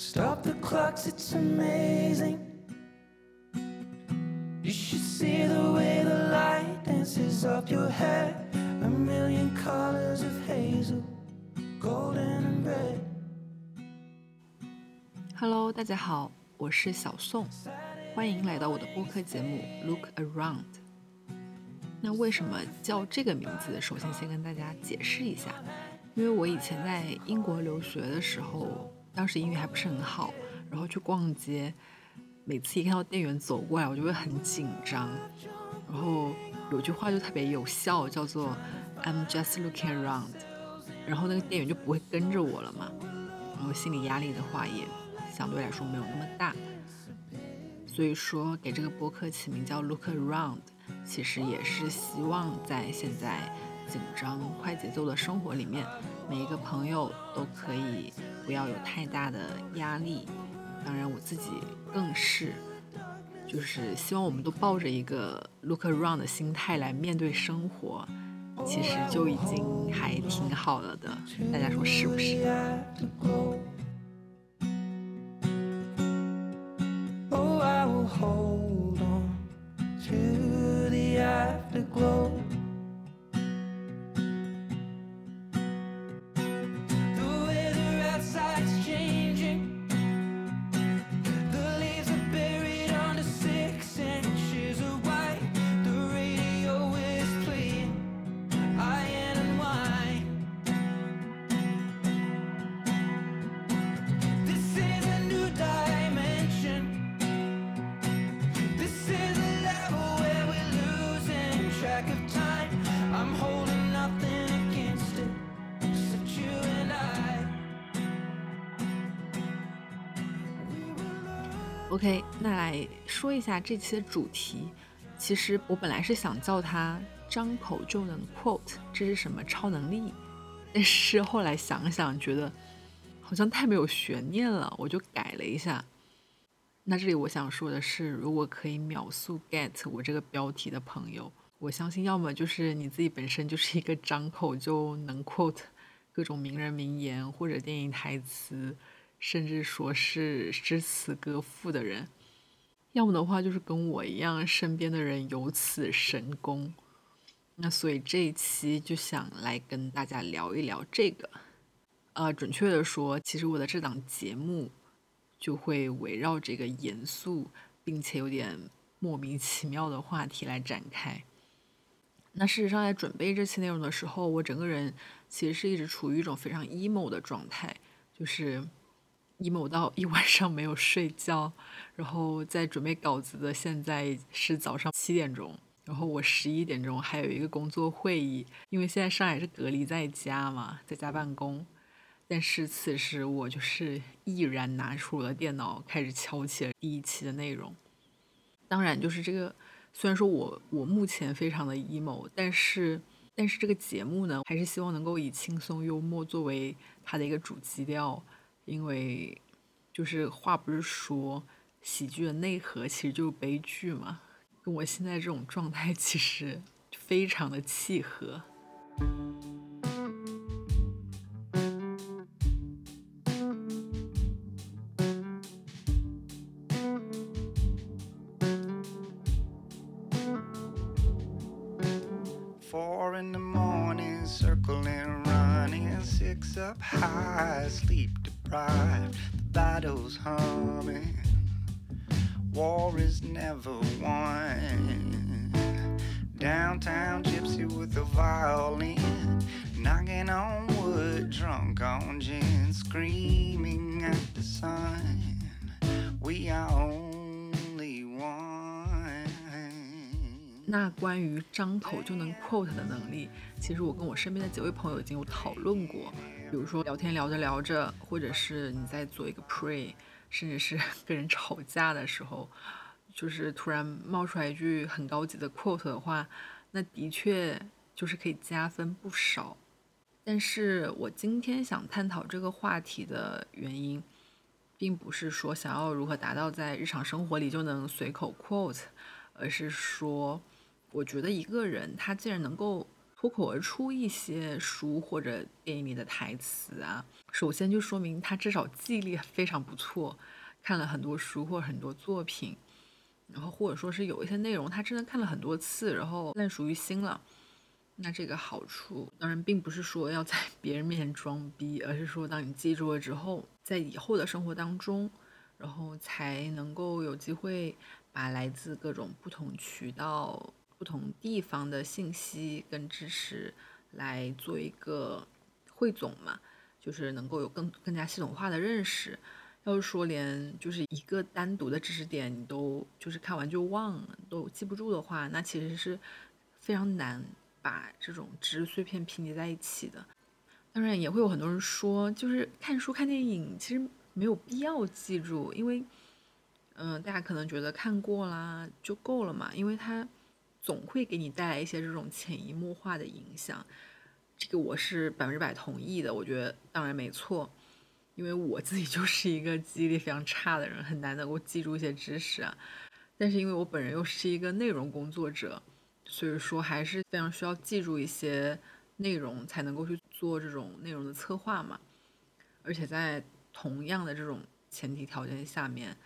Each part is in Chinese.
Stop the clocks, it's amazing. You should see the way the light dances up your hair. A million colors of hazel, golden and red. Hello，大家好，我是小宋，欢迎来到我的播客节目《Look Around》。那为什么叫这个名字？首先先跟大家解释一下，因为我以前在英国留学的时候。当时英语还不是很好，然后去逛街，每次一看到店员走过来，我就会很紧张。然后有句话就特别有效，叫做 "I'm just looking around"，然后那个店员就不会跟着我了嘛。然后心理压力的话也相对来说没有那么大。所以说给这个播客起名叫 "Look around"，其实也是希望在现在紧张快节奏的生活里面。每一个朋友都可以不要有太大的压力，当然我自己更是，就是希望我们都抱着一个 look around 的心态来面对生活，其实就已经还挺好了的，大家说是不是？？OK，那来说一下这期的主题。其实我本来是想叫它“张口就能 quote”，这是什么超能力？但是后来想想，觉得好像太没有悬念了，我就改了一下。那这里我想说的是，如果可以秒速 get 我这个标题的朋友，我相信要么就是你自己本身就是一个张口就能 quote 各种名人名言或者电影台词。甚至说是诗词歌赋的人，要么的话就是跟我一样，身边的人有此神功。那所以这一期就想来跟大家聊一聊这个。呃，准确的说，其实我的这档节目就会围绕这个严肃并且有点莫名其妙的话题来展开。那事实上，在准备这期内容的时候，我整个人其实是一直处于一种非常 emo 的状态，就是。Emo 到一晚上没有睡觉，然后在准备稿子的现在是早上七点钟，然后我十一点钟还有一个工作会议，因为现在上海是隔离在家嘛，在家办公。但是此时我就是毅然拿出了电脑，开始敲起了第一期的内容。当然，就是这个，虽然说我我目前非常的 emo，但是但是这个节目呢，还是希望能够以轻松幽默作为它的一个主基调。因为，就是话不是说喜剧的内核其实就是悲剧嘛，跟我现在这种状态其实非常的契合。pride. The battle's humming. War is never won. Downtown gypsy with a violin. Knocking on wood, drunk on gin. Screaming at the sun. We are only one. 那关于张口就能 quote 的能力，其实我跟我身边的几位朋友已经有讨论过。 比如说聊天聊着聊着，或者是你在做一个 pray，甚至是 跟人吵架的时候，就是突然冒出来一句很高级的 quote 的话，那的确就是可以加分不少。但是我今天想探讨这个话题的原因，并不是说想要如何达到在日常生活里就能随口 quote，而是说，我觉得一个人他既然能够脱口而出一些书或者电影里的台词啊，首先就说明他至少记忆力非常不错，看了很多书或者很多作品，然后或者说是有一些内容他真的看了很多次，然后烂熟于心了。那这个好处当然并不是说要在 别人面前装逼，而是说当你记住了之后，在以后的生活当中，然后才能够有机会把来自各种不同渠道。不同地方的信息跟知识来做一个汇总嘛，就是能够有更更加系统化的认识。要是说连就是一个单独的知识点你都就是看完就忘了，都记不住的话，那其实是非常难把这种知识碎片拼接在一起的。当然也会有很多人说，就是看书看电影其实没有必要记住，因为嗯，大家可能觉得看过啦就够了嘛，因为它。总会给你带来一些这种潜移默化的影响，这个我是百分之百同意的。我觉得当然没错，因为我自己就是一个记忆力非常差的人，很难能够记住一些知识啊。但是因为我本人又是一个内容工作者，所以说还是非常需要记住一些内容，才能够去做这种内容的策划嘛。而且在同样的这种前提条件下面。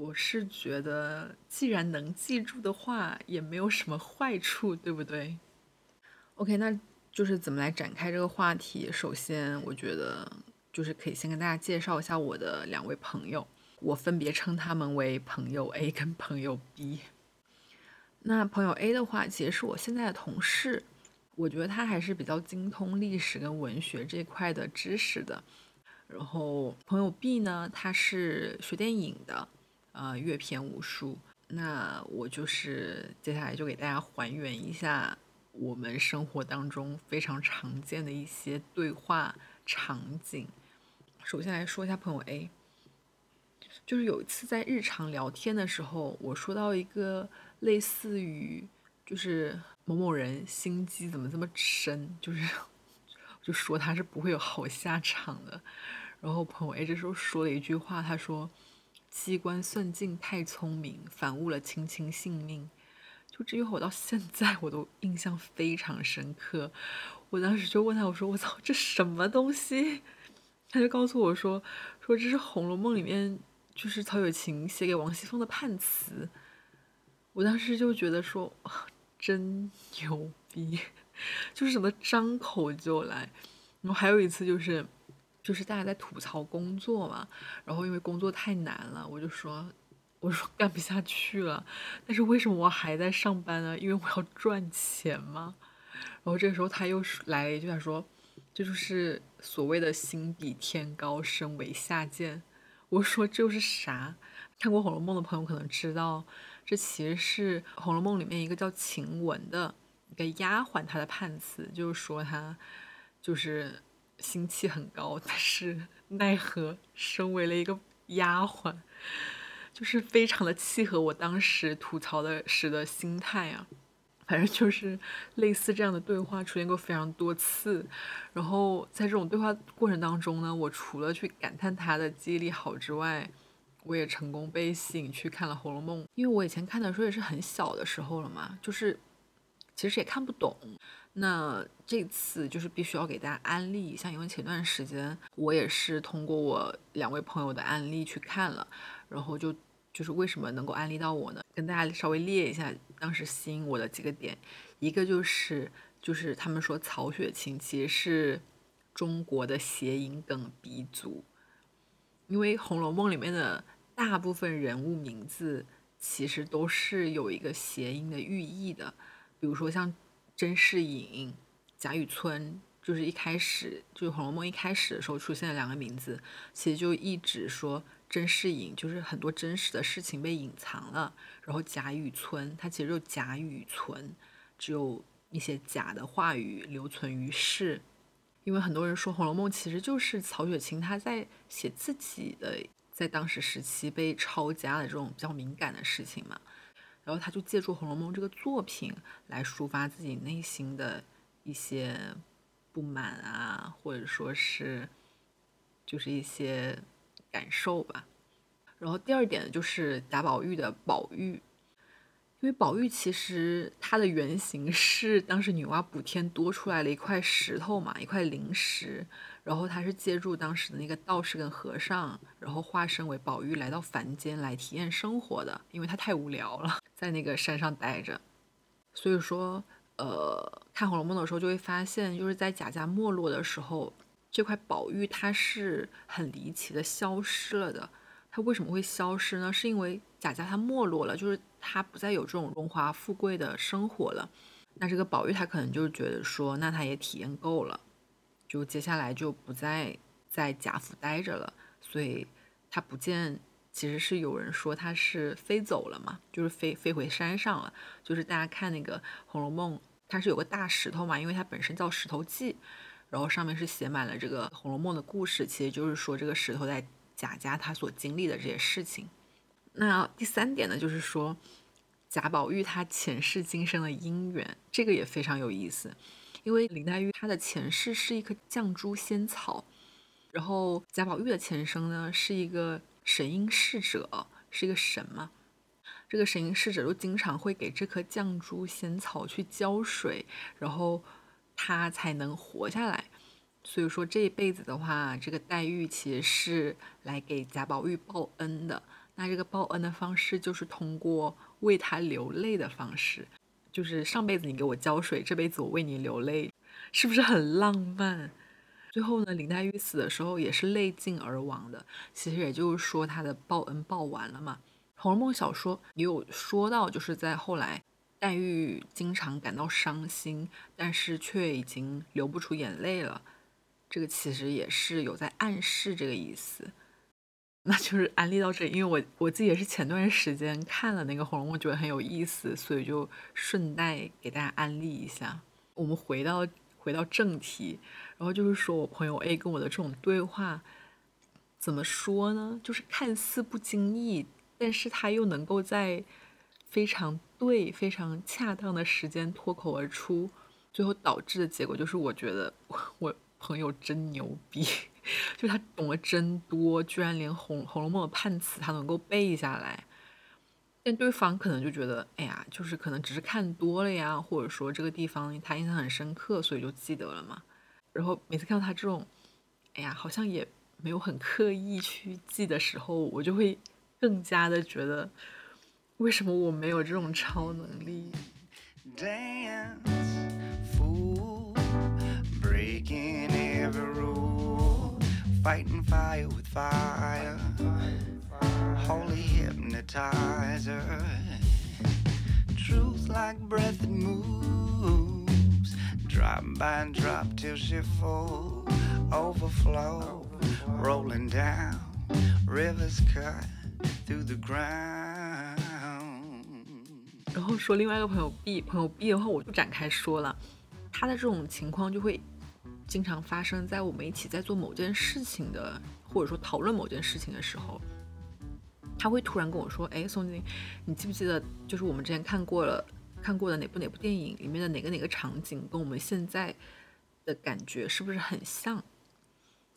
我是觉得，既然能记住的话，也没有什么坏处，对不对？OK，那就是怎么来展开这个话题。首先，我觉得就是可以先跟大家介绍一下我的两位朋友，我分别称他们为朋友 A 跟朋友 B。那朋友 A 的话，其实是我现在的同事，我觉得他还是比较精通历史跟文学这块的知识的。然后朋友 B 呢，他是学电影的。呃，阅片无数。那我就是接下来就给大家还原一下我们生活当中非常常见的一些对话场景。首先来说一下朋友 A，就是有一次在日常聊天的时候，我说到一个类似于就是某某人心机怎么这么深，就是就说他是不会有好下场的。然后朋友 A 这时候说了一句话，他说。机关算尽太聪明，反误了卿卿性命。就这句话，我到现在我都印象非常深刻。我当时就问他，我说：“我操，这什么东西？”他就告诉我说：“说这是《红楼梦》里面就是曹雪芹写给王熙凤的判词。”我当时就觉得说：“真牛逼！” 就是什么张口就来。然后还有一次就是。就是大家在吐槽工作嘛，然后因为工作太难了，我就说，我说干不下去了。但是为什么我还在上班呢？因为我要赚钱嘛。然后这个时候他又来了一句，他说，这就是所谓的心比天高，身为下贱。我说这又是啥？看过《红楼梦》的朋友可能知道，这其实是《红楼梦》里面一个叫晴雯的一个丫鬟，她的判词，就是说她就是。心气很高，但是奈何身为了一个丫鬟，就是非常的契合我当时吐槽的时的心态啊。反正就是类似这样的对话出现过非常多次。然后在这种对话过程当中呢，我除了去感叹他的记忆力好之外，我也成功被吸引去看了《红楼梦》，因为我以前看的时候也是很小的时候了嘛，就是其实也看不懂。那这次就是必须要给大家安利一下，因为前段时间我也是通过我两位朋友的安利去看了，然后就就是为什么能够安利到我呢？跟大家稍微列一下当时吸引我的几个点，一个就是就是他们说曹雪芹其实是中国的谐音梗鼻祖，因为《红楼梦》里面的大部分人物名字其实都是有一个谐音的寓意的，比如说像。甄士隐、贾雨村，就是一开始就是《红楼梦》一开始的时候出现的两个名字，其实就一直说甄士隐就是很多真实的事情被隐藏了，然后贾雨村他其实就贾雨存，只有一些假的话语留存于世，因为很多人说《红楼梦》其实就是曹雪芹他在写自己的在当时时期被抄家的这种比较敏感的事情嘛。然后他就借助《红楼梦》这个作品来抒发自己内心的一些不满啊，或者说是就是一些感受吧。然后第二点就是贾宝玉的宝玉，因为宝玉其实它的原型是当时女娲补天多出来了一块石头嘛，一块灵石，然后他是借助当时的那个道士跟和尚，然后化身为宝玉来到凡间来体验生活的，因为他太无聊了，在那个山上待着，所以说，呃，看《红楼梦》的时候就会发现，就是在贾家没落的时候，这块宝玉它是很离奇的消失了的。它为什么会消失呢？是因为贾家它没落了，就是他不再有这种荣华富贵的生活了。那这个宝玉他可能就觉得说，那他也体验够了，就接下来就不再在贾府待着了。所以他不见，其实是有人说他是飞走了嘛，就是飞飞回山上了。就是大家看那个《红楼梦》，它是有个大石头嘛，因为它本身叫《石头记》，然后上面是写满了这个《红楼梦》的故事，其实就是说这个石头在。贾家他所经历的这些事情，那第三点呢，就是说贾宝玉他前世今生的姻缘，这个也非常有意思。因为林黛玉她的前世是一颗绛珠仙草，然后贾宝玉的前生呢是一个神瑛侍者，是一个神嘛。这个神瑛侍者就经常会给这颗绛珠仙草去浇水，然后它才能活下来。所以说这一辈子的话，这个黛玉其实是来给贾宝玉报恩的。那这个报恩的方式就是通过为他流泪的方式，就是上辈子你给我浇水，这辈子我为你流泪，是不是很浪漫？最后呢，林黛玉死的时候也是泪尽而亡的。其实也就是说她的报恩报完了嘛。《红楼梦》小说也有说到，就是在后来，黛玉经常感到伤心，但是却已经流不出眼泪了。这个其实也是有在暗示这个意思，那就是安利到这里，因为我我自己也是前段时间看了那个《红楼梦》，觉得很有意思，所以就顺带给大家安利一下。我们回到回到正题，然后就是说我朋友 A 跟我的这种对话，怎么说呢？就是看似不经意，但是他又能够在非常对、非常恰当的时间脱口而出，最后导致的结果就是我觉得 我。朋友真牛逼，就他懂得真多，居然连《红红楼梦》的判词他能够背下来。但对方可能就觉得，哎呀，就是可能只是看多了呀，或者说这个地方他印象很深刻，所以就记得了嘛。然后每次看到他这种，哎呀，好像也没有很刻意去记的时候，我就会更加的觉得，为什么我没有这种超能力？breaking every rule, fighting fire with fire, holy hypnotizer, truth like breath that moves, drop by drop till she full, overflow, rolling down, rivers cut through the ground. 然后说另外一个朋友 B，朋友 B 的话我不展开说了，他的这种情况就会 经常发生在我们一起在做某件事情的，或者说讨论某件事情的时候，他会突然跟我说：“哎，宋晶，你记不记得，就是我们之前看过了看过的哪部哪部电影里面的哪个哪个场景，跟我们现在的感觉是不是很像？”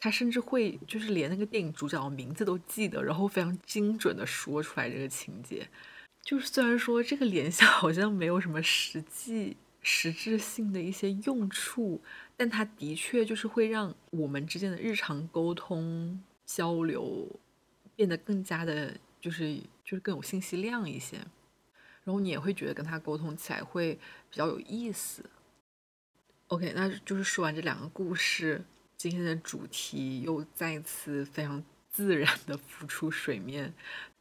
他甚至会就是连那个电影主角的名字都记得，然后非常精准的说出来这个情节。就是虽然说这个联想好像没有什么实际实质性的一些用处。但它的确就是会让我们之间的日常沟通交流变得更加的，就是就是更有信息量一些，然后你也会觉得跟他沟通起来会比较有意思。OK，那就是说完这两个故事，今天的主题又再次非常自然的浮出水面。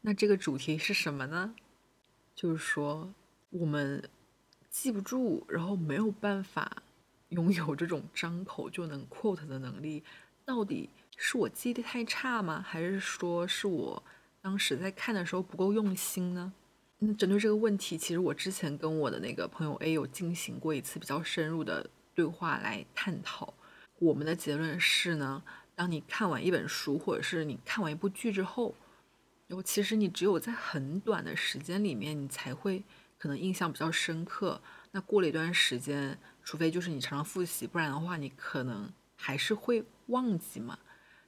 那这个主题是什么呢？就是说我们记不住，然后没有办法。拥有这种张口就能 quote 的能力，到底是我记忆力太差吗？还是说是我当时在看的时候不够用心呢？那针对这个问题，其实我之前跟我的那个朋友 A 有进行过一次比较深入的对话来探讨。我们的结论是呢，当你看完一本书或者是你看完一部剧之后，然后其实你只有在很短的时间里面，你才会可能印象比较深刻。那过了一段时间。除非就是你常常复习，不然的话你可能还是会忘记嘛。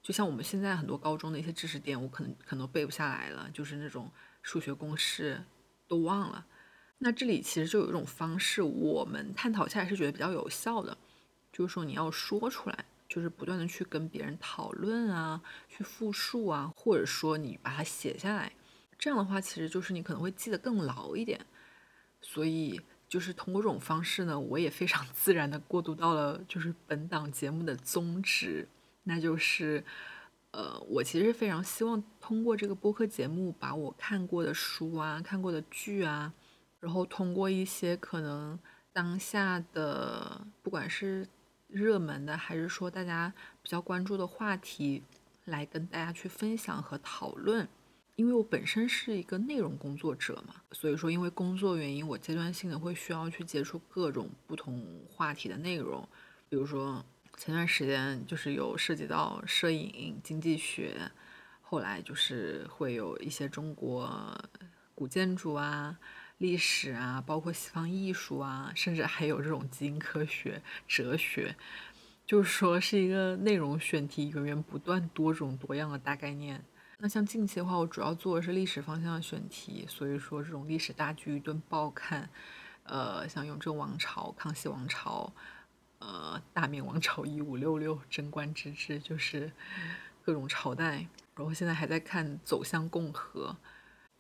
就像我们现在很多高中的一些知识点，我可能可能背不下来了，就是那种数学公式都忘了。那这里其实就有一种方式，我们探讨下来是觉得比较有效的，就是说你要说出来，就是不断的去跟别人讨论啊，去复述啊，或者说你把它写下来，这样的话其实就是你可能会记得更牢一点。所以就是通过这种方式呢，我也非常 自然的过渡到了就是本档节目的宗旨，那就是。呃，我其实非常希望通过这个播客节目，把我看过的书啊、看过的剧啊，然后通过一些可能当下的，不管是热门的，还是说大家比较关注的话题，来跟大家去分享和讨论。因为我本身是一个内容工作者嘛，所以说因为工作原因，我阶段性的会需要去接触各种不同话题的内容，比如说。前段时间就是有涉及到摄影、经济学，后来就是会有一些中国古建筑啊、历史啊，包括西方艺术啊，甚至还有这种基因科学、哲学，就是说是一个内容选题源源不断、多种多样的大概念。那像近期的话，我主要做的是历史方向的选题，所以说这种历史大剧一顿爆看，呃，像雍正王朝、康熙王朝。呃，大明王朝一五六六，贞观之治，就是各种朝代。然后现在还在看《走向共和》。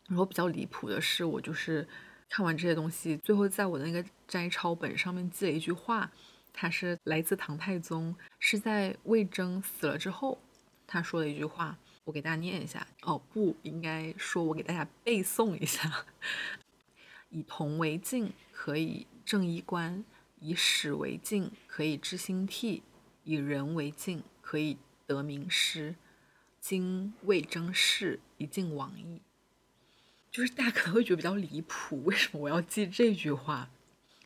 然后比较离谱的是，我就是看完这些东西，最后在我的那个摘抄本上面记了一句话，它是来自唐太宗，是在魏征死了之后他说的一句话，我给大家念一下。哦，不应该说，我给大家背诵一下：以铜为镜，可以正衣冠。以史为镜，可以知兴替；以人为镜，可以得名师。今魏征逝，一尽往矣。就是大家可能会觉得比较离谱，为什么我要记这句话？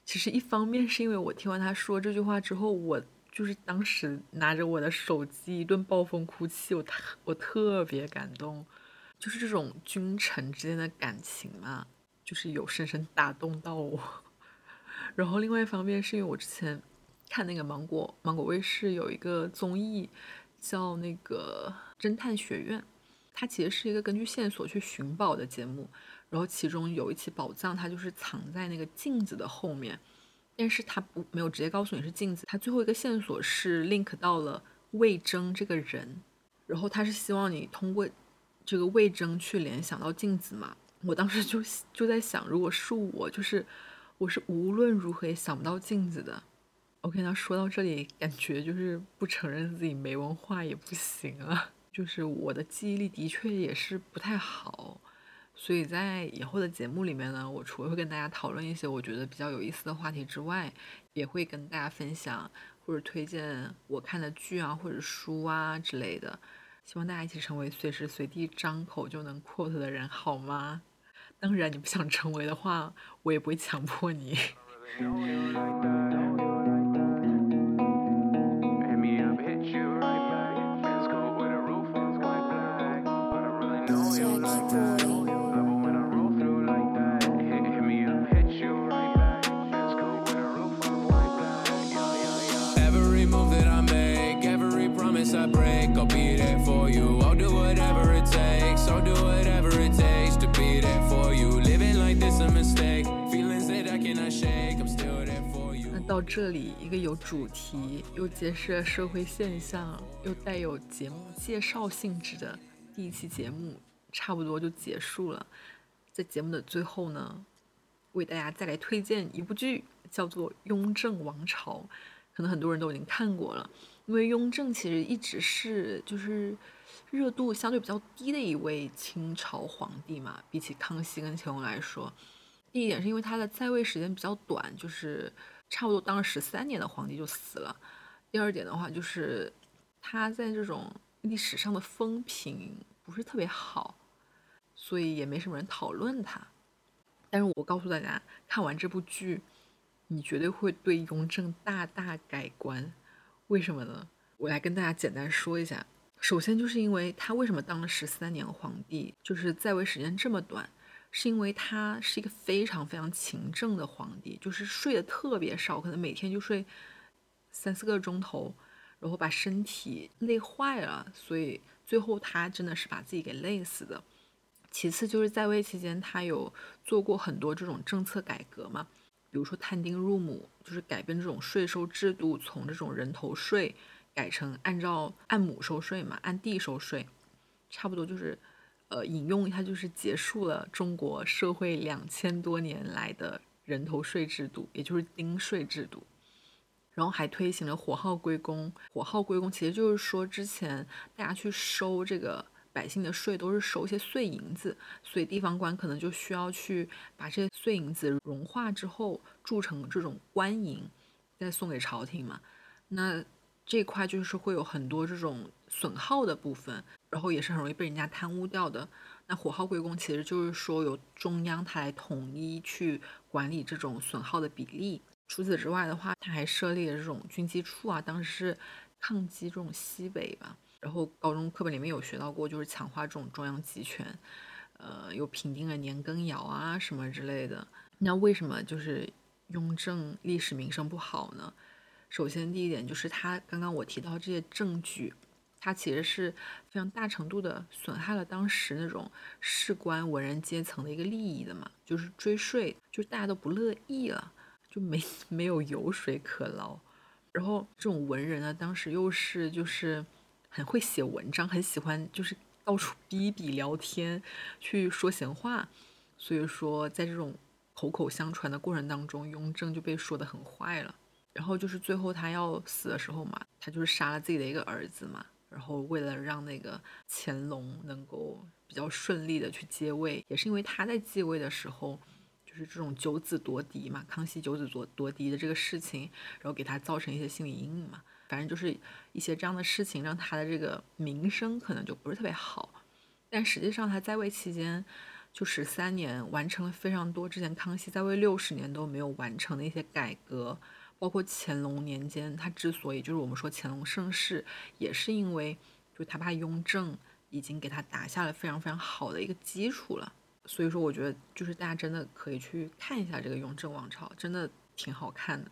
其实一方面是因为我听完他说这句话之后，我就是当时拿着我的手机一顿暴风哭泣，我特我特别感动，就是这种君臣之间的感情嘛，就是有深深打动到我。然后另外一方面是因为我之前看那个芒果芒果卫视有一个综艺叫那个侦探学院，它其实是一个根据线索去寻宝的节目。然后其中有一起宝藏，它就是藏在那个镜子的后面，但是他不没有直接告诉你是镜子。他最后一个线索是 link 到了魏征这个人，然后他是希望你通过这个魏征去联想到镜子嘛。我当时就就在想，如果是我，就是。我是无论如何也想不到镜子的。OK，那说到这里，感觉就是不承认自己没文化也不行啊。就是我的记忆力的确也是不太好，所以在以后的节目里面呢，我除了会跟大家讨论一些我觉得比较有意思的话题之外，也会跟大家分享或者推荐我看的剧啊或者书啊之类的。希望大家一起成为随时随地张口就能 quote 的人，好吗？当然，你不想成为的话，我也不会强迫你。那到这里，一个有主题又揭示了社会现象又带有节目介绍性质的第一期节目，差不多就结束了。在节目的最后呢，为大家再来推荐一部剧，叫做《雍正王朝》，可能很多人都已经看过了。因为雍正其实一直是就是热度相对比较低的一位清朝皇帝嘛，比起康熙跟乾隆来说，第一点是因为他的在位时间比较短，就是。差不多当了十三年的皇帝就死了。第二点的话，就是他在这种历史上的风评不是特别好，所以也没什么人讨论他。但是我告诉大家，看完这部剧，你绝对会对雍正大大改观。为什么呢？我来跟大家简单说一下。首先就是因为他为什么当了十三年皇帝，就是在位时间这么短。是因为他是一个非常非常勤政的皇帝，就是睡得特别少，可能每天就睡三四个钟头，然后把身体累坏了，所以最后他真的是把自己给累死的。其次就是在位期间，他有做过很多这种政策改革嘛，比如说探丁入亩，就是改变这种税收制度，从这种人头税改成按照按亩收税嘛，按地收税，差不多就是，呃，引用一下，就是结束了中国社会两千多年来的人头税制度，也就是丁税制度。然后还推行了火耗归公，火耗归公其实就是说之前大家去收这个。百姓的税都是收一些碎银子，所以地方官可能就需要去把这些碎银子融化之后铸成这种官银，再送给朝廷嘛。那这块就是会有很多这种损耗的部分，然后也是很容易被人家贪污掉的。那火耗归公其实就是说由中央它来统一去管理这种损耗的比例。除此之外的话，它还设立了这种军机处啊，当时是抗击这种西北吧。然后高中课本里面有学到过，就是强化这种中央集权，呃，又平定了年羹尧啊什么之类的。那为什么就是雍正历史名声不好呢？首先第一点就是他刚刚我提到这些证据，他其实是非常大程度的损害了当时那种士官文人阶层的一个利益的嘛，就是追税，就是大家都不乐意了，就没 没有油水可捞。然后这种文人呢，当时又是就是。很会写文章，很喜欢就是到处 逼逼聊天，去说闲话，所以说在这种口口相传的过程当中，雍正就被说的很坏了。然后就是最后他要死的时候嘛，他就是杀了自己的一个儿子嘛，然后为了让那个乾隆能够比较顺利的去接位，也是因为他在继位的时候，就是这种九子夺嫡嘛，康熙九子夺夺嫡的这个事情，然后给他造成一些心理阴影嘛。反正就是一些这样的事情，让他的这个名声可能就不是特别好。但实际上他在位期间就十三年，完成了非常多之前康熙在位六十年都没有完成的一些改革。包括乾隆年间，他之所以就是我们说乾隆盛世，也是因为就他怕雍正已经给他打下了非常非常好的一个基础了。所以说，我觉得就是大家真的可以去看一下这个雍正王朝，真的挺好看的。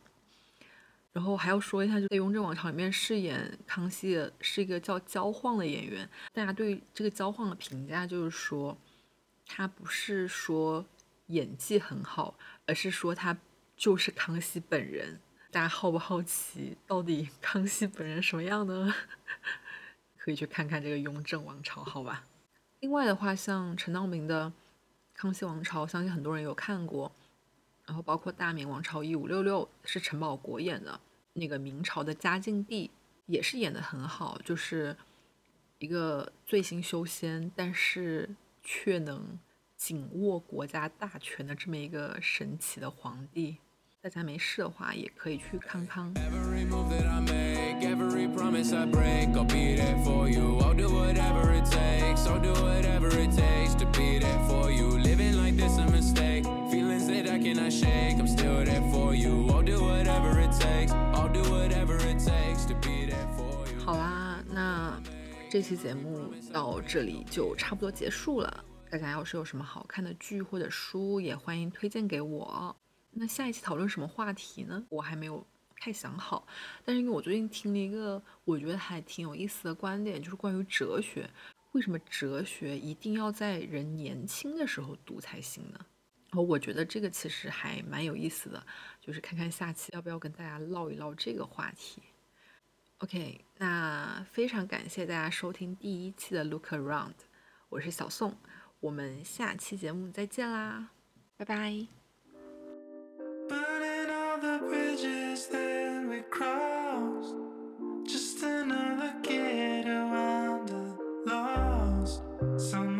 然后还要说一下，就在《雍正王朝》里面饰演康熙的是一个叫焦晃的演员。大家对这个焦晃的评价就是说，他不是说演技很好，而是说他就是康熙本人。大家好不好奇，到底 康熙本人什么样呢？可以去看看这个《雍正王朝》，好吧。另外的话，像陈道明的《康熙王朝》，相信很多人有看过。然后包括《大明王朝一五六六》是陈宝国演的。那个明朝的嘉靖帝也是演的很好，就是一个醉心修仙，但是却能紧握国家大权的这么一个神奇的皇帝。大家没事的话，也可以去看看。好啦，那这期节目到这里就差不多结束了。大家要是有什么好看的剧或者书，也欢迎推荐给我。那下一期讨论什么话题呢？我还没有太想好。但是因为我最近听了一个我觉得还挺有意思的观点，就是关于哲学，为什么哲学一定要在人年轻的时候读才行呢？然后我觉得这个其实还蛮有意思的，就是看看下期要不要跟大家唠一唠这个话题。OK，那非常感谢大家收听第一期的 Look Around，我是小宋，我们下期节目再见啦，拜拜。the bridges that we crossed. Just another kid who wandered lost. Some